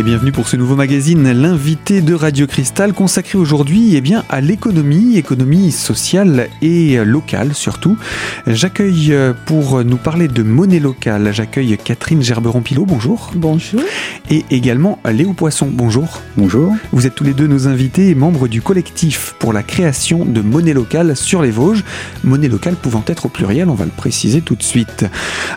Et bienvenue pour ce nouveau magazine, l'invité de Radio Cristal, consacré aujourd'hui eh bien, à l'économie, économie sociale et locale surtout. J'accueille euh, pour nous parler de monnaie locale, j'accueille Catherine Gerberon-Pilot, bonjour. Bonjour. Et également Léo Poisson, bonjour. Bonjour. Vous êtes tous les deux nos invités et membres du collectif pour la création de monnaie locale sur les Vosges. Monnaie locale pouvant être au pluriel, on va le préciser tout de suite.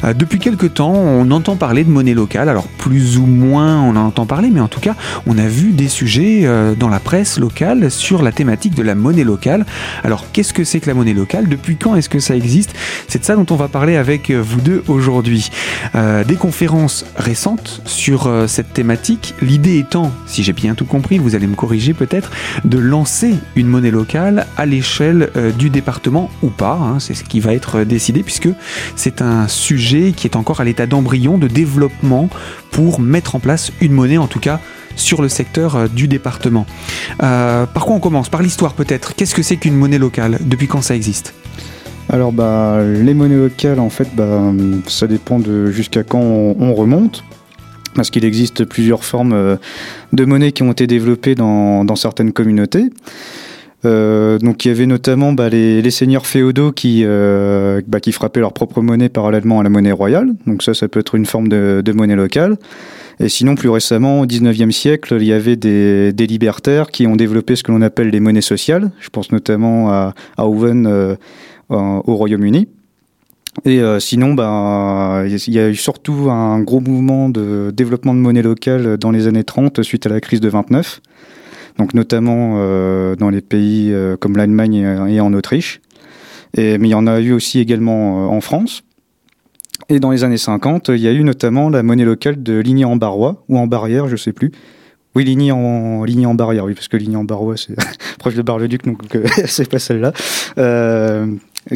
Euh, depuis quelque temps, on entend parler de monnaie locale, alors plus ou moins on en entend parler mais en tout cas, on a vu des sujets euh, dans la presse locale sur la thématique de la monnaie locale. Alors, qu'est-ce que c'est que la monnaie locale? Depuis quand est-ce que ça existe? C'est de ça dont on va parler avec euh, vous deux aujourd'hui. Euh, des conférences récentes sur cette thématique. L'idée étant, si j'ai bien tout compris, vous allez me corriger peut-être, de lancer une monnaie locale à l'échelle du département ou pas. Hein, c'est ce qui va être décidé puisque c'est un sujet qui est encore à l'état d'embryon de développement pour mettre en place une monnaie en tout cas sur le secteur euh, du département. Euh, par quoi on commence? Par l'histoire peut-être. Qu'est-ce que c'est qu'une monnaie locale? Depuis quand ça existe? Alors bah, les monnaies locales en fait bah, ça dépend de jusqu'à quand on, remonte parce qu'il existe plusieurs formes euh, de monnaie qui ont été développées dans, certaines communautés. donc il y avait notamment bah, les, seigneurs féodaux qui, bah, qui frappaient leur propre monnaie parallèlement à la monnaie royale. Donc ça, ça peut être une forme de monnaie locale. Et sinon, plus récemment, au 19e siècle, il y avait des, libertaires qui ont développé ce que l'on appelle les monnaies sociales. Je pense notamment à, à Owen euh, au Royaume-Uni. Et euh, sinon, bah, il y a eu surtout un gros mouvement de développement de monnaie locale dans les années 30 suite à la crise de 29. Donc notamment euh, dans les pays comme l'Allemagne et, en Autriche. Et, mais il y en a eu aussi également en France. Et dans les années 50, il y a eu notamment la monnaie locale de Ligny en Barrois, ou en Barrière, je sais plus. Oui, Ligny en, Ligny en Barrière, oui, parce que Ligny en Barrois, c'est proche de Bar-le-Duc, donc euh, c'est pas celle-là. Euh,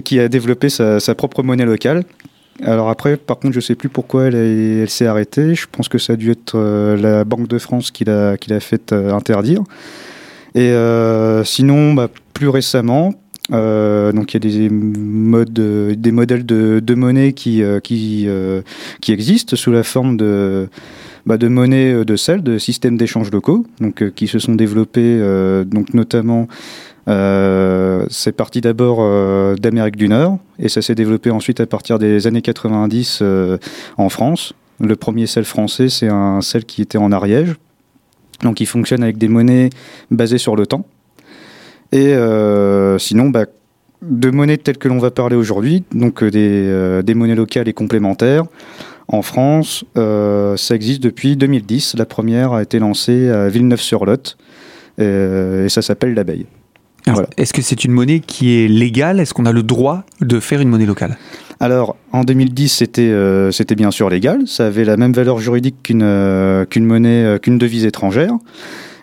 qui a développé sa, propre monnaie locale. Alors après, par contre, je sais plus pourquoi elle, elle s'est arrêtée. Je pense que ça a dû être euh, la Banque de France qui l'a, qui l'a fait interdire. Et sinon, bah, plus récemment, euh, donc il y a des modes, des modèles de, de monnaie qui euh, qui euh, qui existent sous la forme de bah, de monnaie de sel, de systèmes d'échange locaux, donc qui se sont développés donc notamment c'est parti d'abord d'Amérique du Nord et ça s'est développé ensuite à partir des années 90 en France. Le premier sel français, c'est un sel qui était en Ariège, donc il fonctionne avec des monnaies basées sur le temps. Et euh, sinon, bah, de monnaies telles que l'on va parler aujourd'hui, donc euh, euh, des, monnaies locales et complémentaires. En France, ça existe depuis 2010. La première a été lancée à Villeneuve-sur-Lot et ça s'appelle l'abeille. Est-ce que c'est une monnaie qui est légale? Est-ce qu'on a le droit de faire une monnaie locale? Alors, en 2010, c'était c'était bien sûr légal. Ça avait la même valeur juridique qu'une qu'une monnaie, qu'une devise étrangère.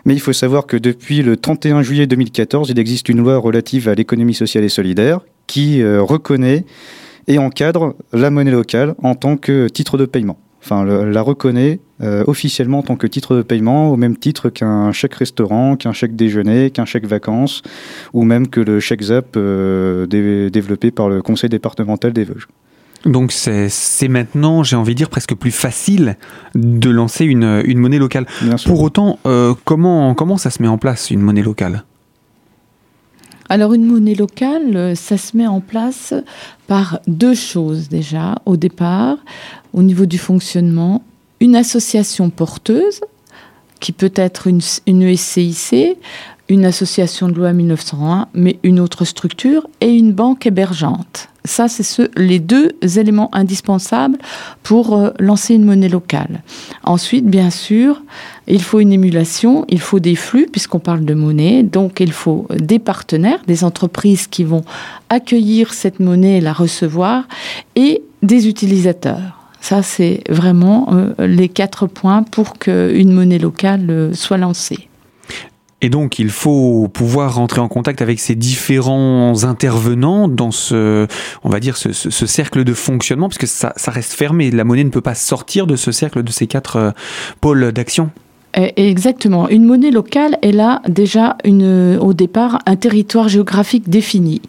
Mais il faut savoir que depuis le 31 juillet 2014, il existe une loi relative à l'économie sociale et solidaire qui euh, reconnaît et encadre la monnaie locale en tant que titre de paiement. Enfin, la reconnaît euh, officiellement en tant que titre de paiement, au même titre qu'un chèque restaurant, qu'un chèque déjeuner, qu'un chèque vacances, ou même que le chèque ZAP euh, développé par le conseil départemental des Vosges. Donc c'est maintenant, j'ai envie de dire, presque plus facile de lancer une, une monnaie locale. Pour autant, euh, comment, comment ça se met en place, une monnaie locale? Alors une monnaie locale, euh, ça se met en place par deux choses déjà. Au départ, au niveau du fonctionnement, une association porteuse, qui peut être une, une SCIC, une association de loi 1901, mais une autre structure, et une banque hébergeante. Ça, c'est ce, les deux éléments indispensables pour euh, lancer une monnaie locale. Ensuite, bien sûr, il faut une émulation, il faut des flux, puisqu'on parle de monnaie, donc il faut des partenaires, des entreprises qui vont accueillir cette monnaie et la recevoir, et des utilisateurs. Ça, c'est vraiment euh, les quatre points pour qu'une monnaie locale euh, soit lancée. Et donc, il faut pouvoir rentrer en contact avec ces différents intervenants dans ce, cercle de fonctionnement, parce que ça, reste fermé. La monnaie ne peut pas sortir de ce cercle, de ces quatre euh, pôles d'action. Exactement. Une monnaie locale, elle a déjà au départ un territoire géographique défini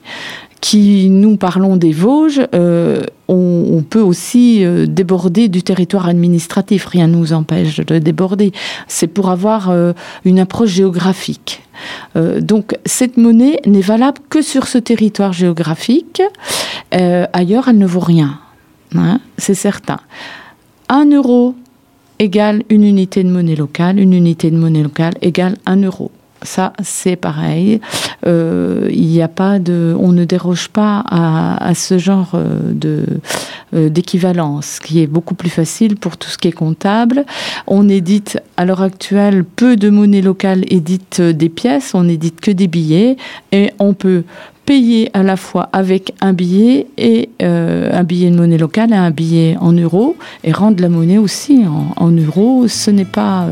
qui nous parlons des Vosges, euh, on, peut aussi euh, déborder du territoire administratif. Rien ne nous empêche de déborder. C'est pour avoir une approche géographique. donc cette monnaie n'est valable que sur ce territoire géographique. ailleurs, elle ne vaut rien. Hein, c'est certain. Un euro égale une unité de monnaie locale, une unité de monnaie locale égale un euro. Ça, c'est pareil. Euh, il n'y a pas de, on ne déroge pas à, ce genre euh, de euh, d'équivalence, qui est beaucoup plus facile pour tout ce qui est comptable. On édite à l'heure actuelle peu de monnaie locale édite des pièces, on édite que des billets et on peut payer à la fois avec un billet et un billet de monnaie locale et un billet en euros et rendre la monnaie aussi en, en euros. Ce n'est pas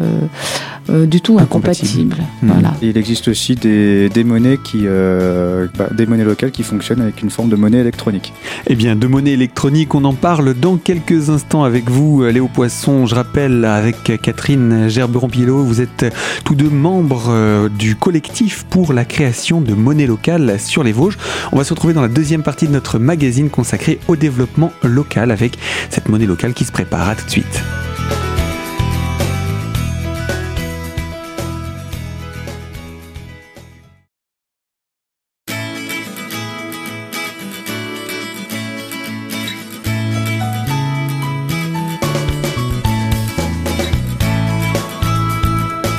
euh, du tout incompatible. Hmm. Voilà. il existe aussi des, des monnaies qui, euh, bah, des monnaies locales qui fonctionnent avec une forme de monnaie électronique. Eh bien, de monnaie électronique, on en parle dans quelques instants avec vous, Léo Poisson. Je rappelle avec Catherine Gerberon-Pilot, vous êtes tous deux membres euh, du collectif pour la création de monnaie locale sur les Vosges. On va se retrouver dans la deuxième partie de notre magazine consacré au développement local avec cette monnaie locale qui se prépare. À tout de suite.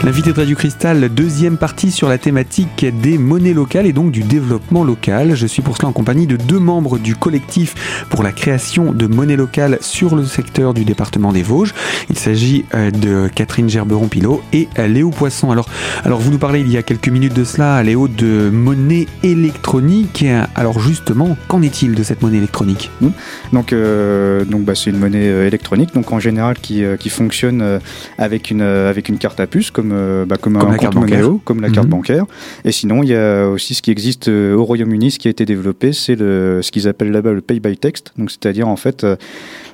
L'invité de Radio Cristal, deuxième partie sur la thématique des monnaies locales et donc du développement local. Je suis pour cela en compagnie de deux membres du collectif pour la création de monnaie locale sur le secteur du département des Vosges. Il s'agit euh, de Catherine Gerberon-Pilot et euh, Léo Poisson. Alors, alors, vous nous parlez il y a quelques minutes de cela, Léo, de monnaie électronique. Alors justement, qu'en est-il de cette monnaie électronique? Mmh. Donc, euh, donc bah, c'est une monnaie électronique, donc en général qui, qui fonctionne avec une, avec une carte à puce, comme euh, bah, comme, la carte bancaire. comme la carte mhm. bancaire. Et sinon, il y a aussi ce qui existe euh, au Royaume-Uni, ce qui a été développé, c'est ce qu'ils appellent là-bas le pay by text. Donc, c'est-à-dire en fait euh,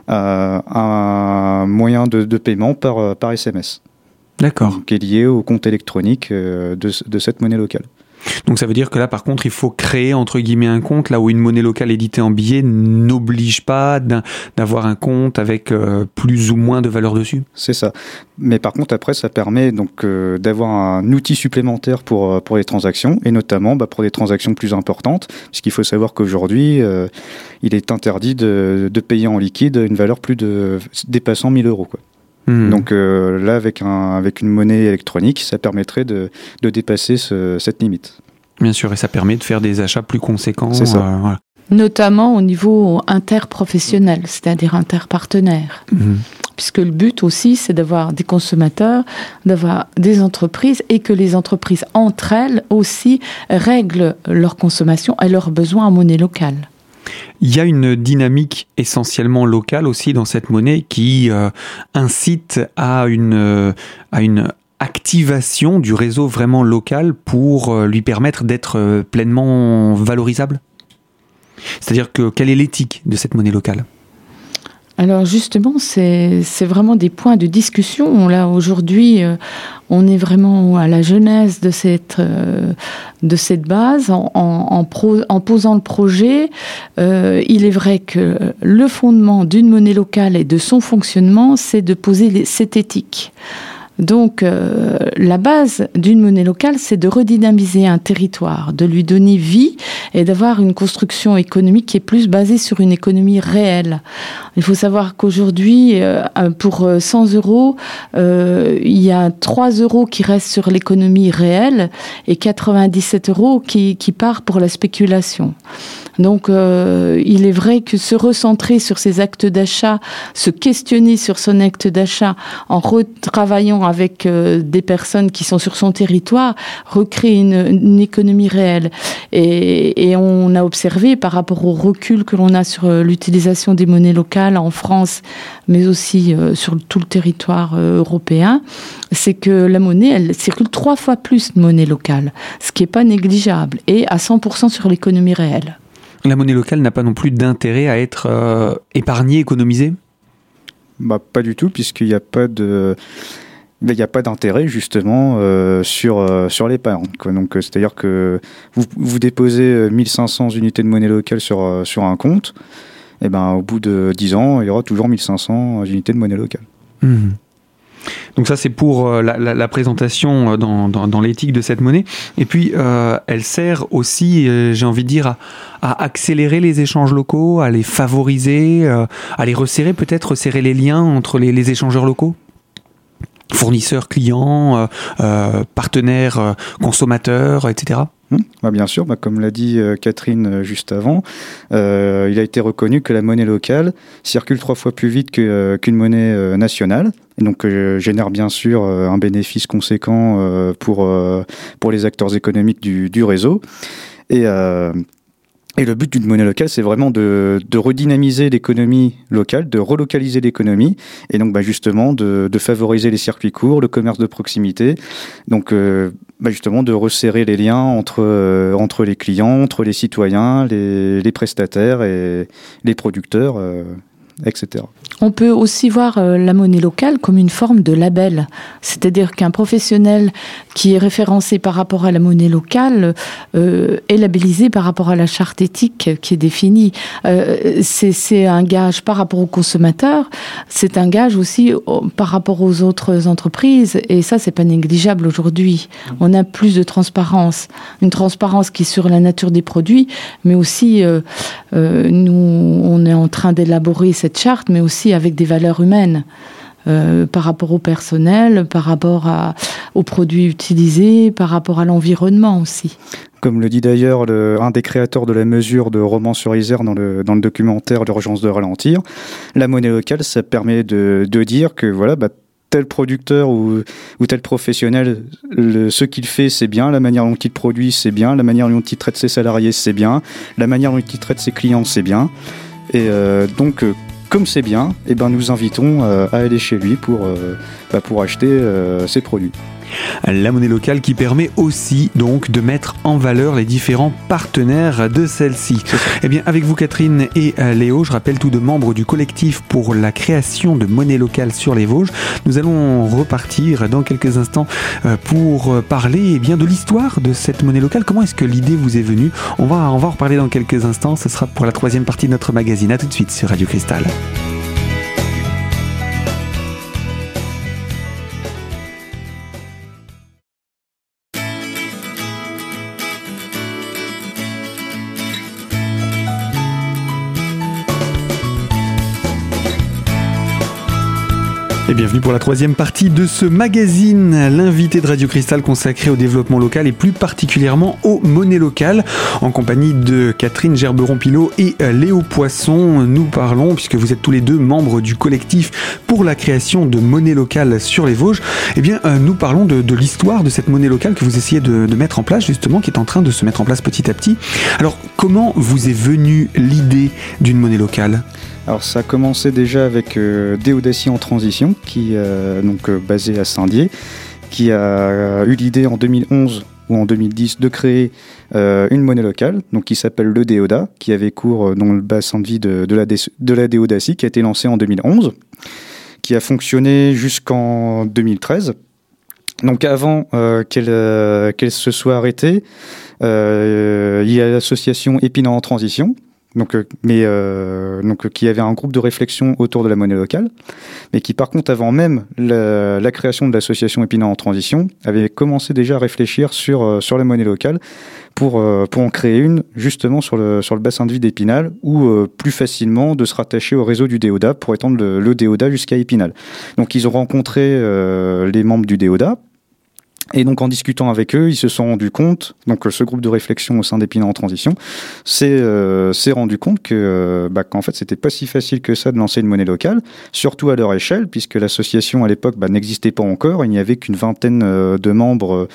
un moyen de, paiement par, par SMS. D'accord. Qui est lié au compte électronique de, de cette monnaie locale. Donc ça veut dire que là, par contre, il faut créer entre guillemets un compte là où une monnaie locale éditée en billets n'oblige pas d'avoir un compte avec euh, plus ou moins de valeur dessus. C'est ça. Mais par contre, après, ça permet donc euh, d'avoir un outil supplémentaire pour euh, pour les transactions et notamment bah, pour des transactions plus importantes, puisqu'il faut savoir qu'aujourd'hui, il est interdit de, de, payer en liquide une valeur plus de dépassant 1000 euros. Quoi. Hmm. Donc là, avec, un, avec une monnaie électronique, ça permettrait de, de dépasser cette limite. Bien sûr, et ça permet de faire des achats plus conséquents. C'est ça. Euh, Notamment au niveau interprofessionnel, c'est-à-dire interpartenaire. Mhm. Puisque le but aussi, c'est d'avoir des consommateurs, d'avoir des entreprises et que les entreprises entre elles aussi règlent leur consommation et leurs besoins en monnaie locale. Il y a une dynamique essentiellement locale aussi dans cette monnaie qui euh, incite à une, euh, à une activation du réseau vraiment local pour euh, lui permettre d'être euh, pleinement valorisable? C'est-à-dire que quelle est l'éthique de cette monnaie locale? Alors justement, c'est vraiment des points de discussion. Là, aujourd'hui, euh, on est vraiment à la genèse de cette, de cette base. En, en, posant le projet, il est vrai que le fondement d'une monnaie locale et de son fonctionnement, c'est de poser cette éthique. Donc, euh, la base d'une monnaie locale, c'est de redynamiser un territoire, de lui donner vie et d'avoir une construction économique qui est plus basée sur une économie réelle. Il faut savoir qu'aujourd'hui, euh, pour 100 euros, euh, il y a 3 euros qui restent sur l'économie réelle et 97 euros qui, qui part pour la spéculation. Donc, il est vrai que se recentrer sur ses actes d'achat, se questionner sur son acte d'achat en retravaillant avec euh, des personnes qui sont sur son territoire, recréer une, économie réelle. Et, on a observé par rapport au recul que l'on a sur euh, l'utilisation des monnaies locales en France, mais aussi sur tout le territoire européen, c'est que la monnaie, elle circule trois fois plus de monnaie locale, ce qui n'est pas négligeable, et à 100% sur l'économie réelle. La monnaie locale n'a pas non plus d'intérêt à être euh, épargnée, économisée? Bah, Pas du tout, puisqu'il n'y a pas de... il n'y a pas d'intérêt justement sur, sur l'épargne. Donc c'est-à-dire que vous, vous déposez 1500 unités de monnaie locale sur, sur un compte, et ben, au bout de 10 ans, il y aura toujours 1500 unités de monnaie locale. Mmh. Donc ça, c'est pour euh, la, présentation euh, dans, l'éthique de cette monnaie. Et puis, euh, elle sert aussi, j'ai envie de dire, à, accélérer les échanges locaux, à les favoriser, à les resserrer, peut-être resserrer les liens entre les échangeurs locaux? Fournisseurs, clients, partenaires, consommateurs, etc. Hmm. Bah, bien sûr, bah, comme l'a dit euh, Catherine euh, juste avant, euh, il a été reconnu que la monnaie locale circule trois fois plus vite qu'une monnaie nationale, et donc génère bien sûr un bénéfice conséquent pour, pour les acteurs économiques du, du réseau. Et et le but d'une monnaie locale, c'est vraiment de, redynamiser l'économie locale, de relocaliser l'économie, et donc bah, justement de, favoriser les circuits courts, le commerce de proximité, donc euh, bah, justement de resserrer les liens entre, euh, entre les clients, entre les citoyens, les, les prestataires et les producteurs, euh, etc. On peut aussi voir euh, la monnaie locale comme une forme de label, c'est-à-dire qu'un professionnel qui est référencé par rapport à la monnaie locale euh, est labellisé par rapport à la charte éthique qui est définie. Euh, c'est un gage par rapport aux consommateurs, c'est un gage aussi par rapport aux autres entreprises, et ça c'est pas négligeable aujourd'hui. On a plus de transparence, une transparence qui est sur la nature des produits, mais aussi nous on est en train d'élaborer cette charte, mais aussi avec des valeurs humaines. Euh, par rapport au personnel, par rapport aux produits utilisés, par rapport à l'environnement aussi. Comme le dit d'ailleurs un des créateurs de la mesure de Roman sur Isère dans le, documentaire L'urgence de ralentir, la monnaie locale, ça permet de, dire que voilà, bah, tel producteur ou, ou tel professionnel, ce qu'il fait, c'est bien, la manière dont il produit, c'est bien, la manière dont il traite ses salariés, c'est bien, la manière dont il traite ses clients, c'est bien. Et euh, donc, euh, comme c'est bien, eh ben nous invitons euh, à aller chez lui pour, euh, bah, pour acheter euh, ses produits. La monnaie locale qui permet aussi donc de mettre en valeur les différents partenaires de celle-ci. Eh bien, avec vous Catherine et Léo, je rappelle tous deux membres du collectif pour la création de monnaie locale sur les Vosges. Nous allons repartir dans quelques instants pour parler eh bien de l'histoire de cette monnaie locale. Comment est-ce que l'idée vous est venue? On va on va en reparler dans quelques instants. Ce sera pour la troisième partie de notre magazine. À tout de suite sur Radio Cristal. Et bienvenue pour la troisième partie de ce magazine, l'invité de Radio Cristal consacré au développement local et plus particulièrement aux monnaies locales. En compagnie de Catherine Gerberon-Pilot et euh, Léo Poisson, nous parlons, puisque vous êtes tous les deux membres du collectif pour la création de monnaie locale sur les Vosges, eh bien, euh, nous parlons de, l'histoire de cette monnaie locale que vous essayez de, de mettre en place, justement, qui est en train de se mettre en place petit à petit. Alors, comment vous est venue l'idée d'une monnaie locale? Alors ça a commencé déjà avec euh, Déodacie en transition, qui euh, donc euh, basé à Saint-Dié, qui a eu l'idée en 2011 ou en 2010 de créer une monnaie locale, donc qui s'appelle le Déoda, qui avait cours dans le bassin de vie de, la, Déodacie, qui a été lancé en 2011, qui a fonctionné jusqu'en 2013. Donc avant qu'elle se soit arrêtée, il y a l'association Épinard en transition, donc, euh, mais euh, donc qui avait un groupe de réflexion autour de la monnaie locale, mais qui par contre avant même la, la création de l'association Épinal en transition avait commencé déjà à réfléchir sur euh, sur la monnaie locale pour euh, pour en créer une justement sur le sur le bassin de vie d'Épinal ou plus facilement de se rattacher au réseau du Déoda pour étendre le, le Déoda jusqu'à Épinal. Donc ils ont rencontré les membres du Déoda et donc en discutant avec eux, ils se sont rendus compte, donc ce groupe de réflexion au sein d'Épinal en transition, s'est euh, rendu compte que euh, bah, qu'en fait c'était pas si facile que ça de lancer une monnaie locale, surtout à leur échelle, puisque l'association à l'époque bah, n'existait pas encore, il n'y avait qu'une vingtaine euh, de membres.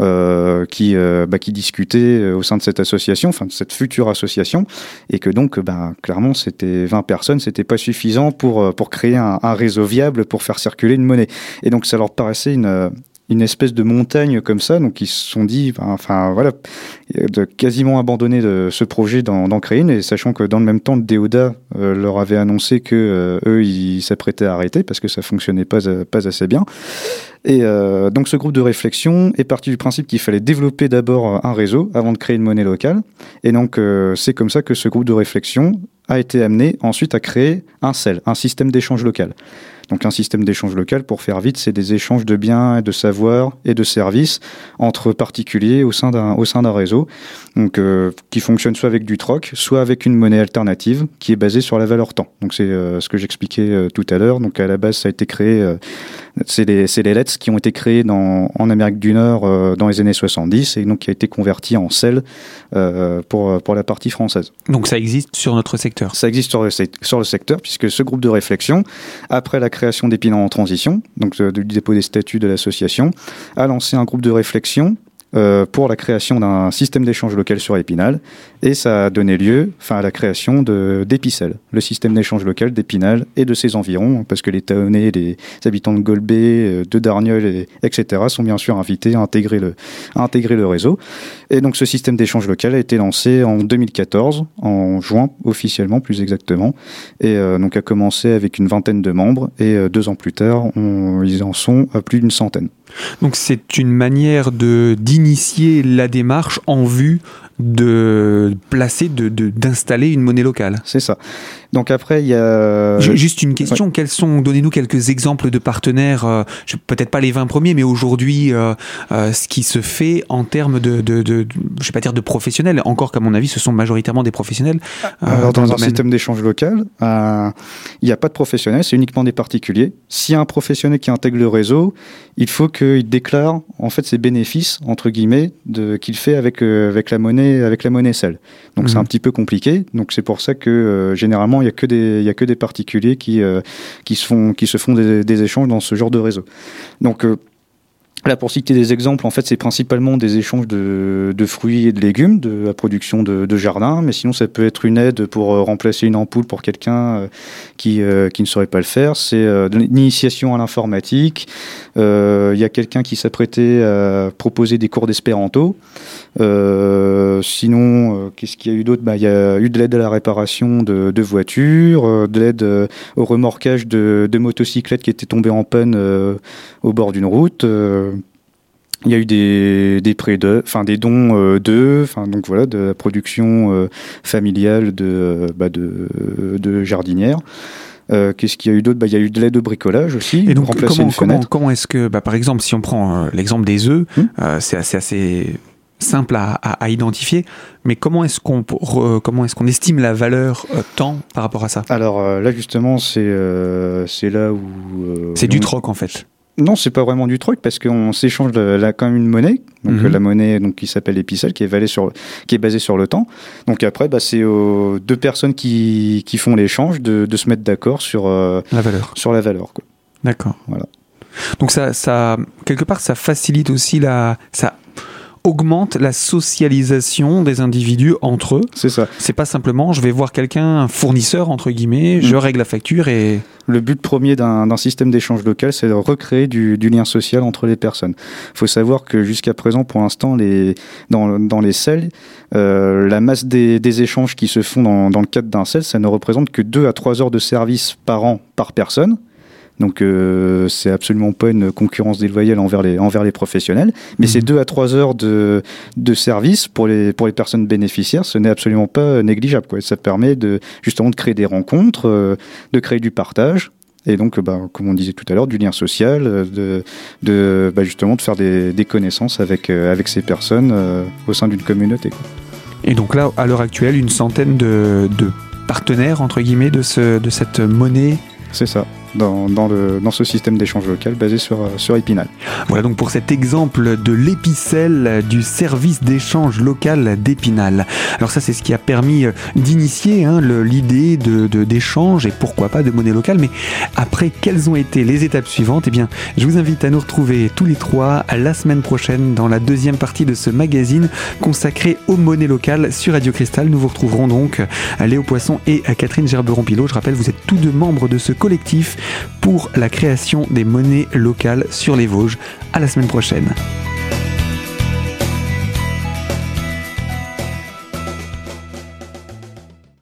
Euh, qui, euh, bah, qui discutaient au sein de cette association, enfin de cette future association, et que donc, bah, clairement, c'était 20 personnes, c'était pas suffisant pour, pour créer un, un, réseau viable pour faire circuler une monnaie. Et donc, ça leur paraissait une, une espèce de montagne comme ça, donc ils se sont dit, enfin voilà, de quasiment abandonner de ce projet d'en créer une, et sachant que dans le même temps, le Deoda euh, leur avait annoncé que euh, eux, ils s'apprêtaient à arrêter parce que ça fonctionnait pas, assez bien. Et euh, donc ce groupe de réflexion est parti du principe qu'il fallait développer d'abord un réseau avant de créer une monnaie locale. Et donc c'est comme ça que ce groupe de réflexion a été amené ensuite à créer un CEL, un système d'échange local. Donc un système d'échange local, pour faire vite, c'est des échanges de biens, de savoirs et de services entre particuliers au sein d'un au sein d'un réseau, donc euh, qui fonctionne soit avec du troc, soit avec une monnaie alternative qui est basée sur la valeur temps. Donc c'est euh, ce que j'expliquais euh, tout à l'heure. Donc à la base, ça a été créé, c'est les c'est les LETS qui ont été créés dans en Amérique du Nord dans les années 70 et donc qui a été converti en sel pour pour la partie française. Donc ça existe sur notre secteur. Ça existe sur le, sur le secteur puisque ce groupe de réflexion après la création d'Épinal en transition, donc du dépôt des statuts de l'association, a lancé un groupe de réflexion euh, pour la création d'un système d'échange local sur Épinal et ça a donné lieu enfin, à la création d'Épicel, le système d'échange local d'Épinal et de ses environs, parce que les Taonnais, les habitants de Golbet, euh, de Darniol, et, etc. sont bien sûr invités à intégrer, le, réseau. Et donc ce système d'échange local a été lancé en 2014, en juin officiellement plus exactement, et euh, donc a commencé avec une vingtaine de membres, et deux ans plus tard, ils en sont à plus d'une centaine. Donc c'est une manière de d'initier la démarche en vue de placer, de d'installer une monnaie locale. C'est ça. Donc après, il y a... Juste une question, quels sont, donnez-nous quelques exemples de partenaires, euh, peut-être pas les 20 premiers, mais aujourd'hui, euh, euh, ce qui se fait en termes de, de, de, je vais pas dire de professionnels, encore qu'à mon avis, ce sont majoritairement des professionnels. Alors dans, un système d'échange local, il n'y a pas de professionnels, c'est uniquement des particuliers. S'il y a un professionnel qui intègre le réseau, il faut qu'il déclare en fait ses bénéfices, entre guillemets, qu'il fait avec, avec la monnaie, avec la monnaie seule. Donc c'est mhm. un petit peu compliqué, donc c'est pour ça que généralement, il y a que des, il y a que des particuliers qui, euh, qui se font, qui se font des, des, échanges dans ce genre de réseau. Donc, euh, Là, pour citer des exemples, en fait, c'est principalement des échanges de, de, fruits et de légumes, de la production de, de, jardin, mais sinon, ça peut être une aide pour euh, remplacer une ampoule pour quelqu'un euh, qui, euh, qui ne saurait pas le faire. C'est l'initiation à l'informatique. Il y a quelqu'un qui s'apprêtait à proposer des cours d'espéranto. sinon, qu'est-ce qu'il y a eu d'autre? Bah, Il y a eu de l'aide à la réparation de, de voitures, de l'aide au remorquage de, motocyclettes qui étaient tombées en panne au bord d'une route. Il y a eu des, des prêts de, enfin des dons euh, enfin donc voilà de la production euh, familiale de, euh, bah, de, de jardinières. Euh, Qu'est-ce qu'il y a eu d'autre? Bah, Il y a eu de l'aide de bricolage aussi. Et donc, remplacer comment, une comment, comment est-ce que, bah, par exemple, si on prend l'exemple des œufs, hmm c'est assez, assez simple à, à, à, identifier, mais comment est-ce qu'on comment est-ce qu'on estime la valeur temps par rapport à ça? Alors là justement c'est c'est là où c'est du troc en fait. Non, c'est pas vraiment du truc parce qu'on s'échange là quand même une monnaie, donc mhm. la monnaie donc qui s'appelle Epicel, qui est sur, qui est basée sur le temps. Donc après, bah, c'est aux deux personnes qui, qui font l'échange de, de, se mettre d'accord sur euh, la valeur. Sur la valeur. D'accord. Voilà. Donc ça, ça, quelque part, ça facilite aussi la, ça augmente la socialisation des individus entre eux. C'est ça. C'est pas simplement je vais voir quelqu'un, un fournisseur entre guillemets, je mm. règle la facture et. Le but premier d'un système d'échange local, c'est de recréer du, du, lien social entre les personnes. Il faut savoir que jusqu'à présent, pour l'instant, les, dans, dans les selles, euh, la masse des, des, échanges qui se font dans, dans le cadre d'un sel, ça ne représente que 2 à 3 heures de service par an par personne. Donc euh, c'est absolument pas une concurrence déloyale envers les, envers les professionnels, mais c'est mhm. deux à trois heures de, de service pour les, pour les personnes bénéficiaires, ce n'est absolument pas négligeable. Quoi. Ça permet de, justement de créer des rencontres, euh, de créer du partage, et donc, bah, comme on disait tout à l'heure, du lien social, de, de bah, justement de faire des, des connaissances avec, euh, avec ces personnes euh, au sein d'une communauté. Quoi. Et donc là, à l'heure actuelle, une centaine de, de partenaires, entre guillemets, de, ce, de cette monnaie C'est ça dans, dans, le, dans ce système d'échange local basé sur, sur Épinal. Voilà donc pour cet exemple de l'épicelle du service d'échange local d'Épinal. Alors ça c'est ce qui a permis euh, d'initier hein, l'idée d'échange de, d'échange et pourquoi pas de monnaie locale. Mais après quelles ont été les étapes suivantes? Eh bien je vous invite à nous retrouver tous les trois la semaine prochaine dans la deuxième partie de ce magazine consacré aux monnaies locales sur Radio Cristal. Nous vous retrouverons donc Léo Poisson et Catherine Gerberon-Pilot. Je rappelle vous êtes tous deux membres de ce collectif pour la création des monnaies locales sur les Vosges. À la semaine prochaine.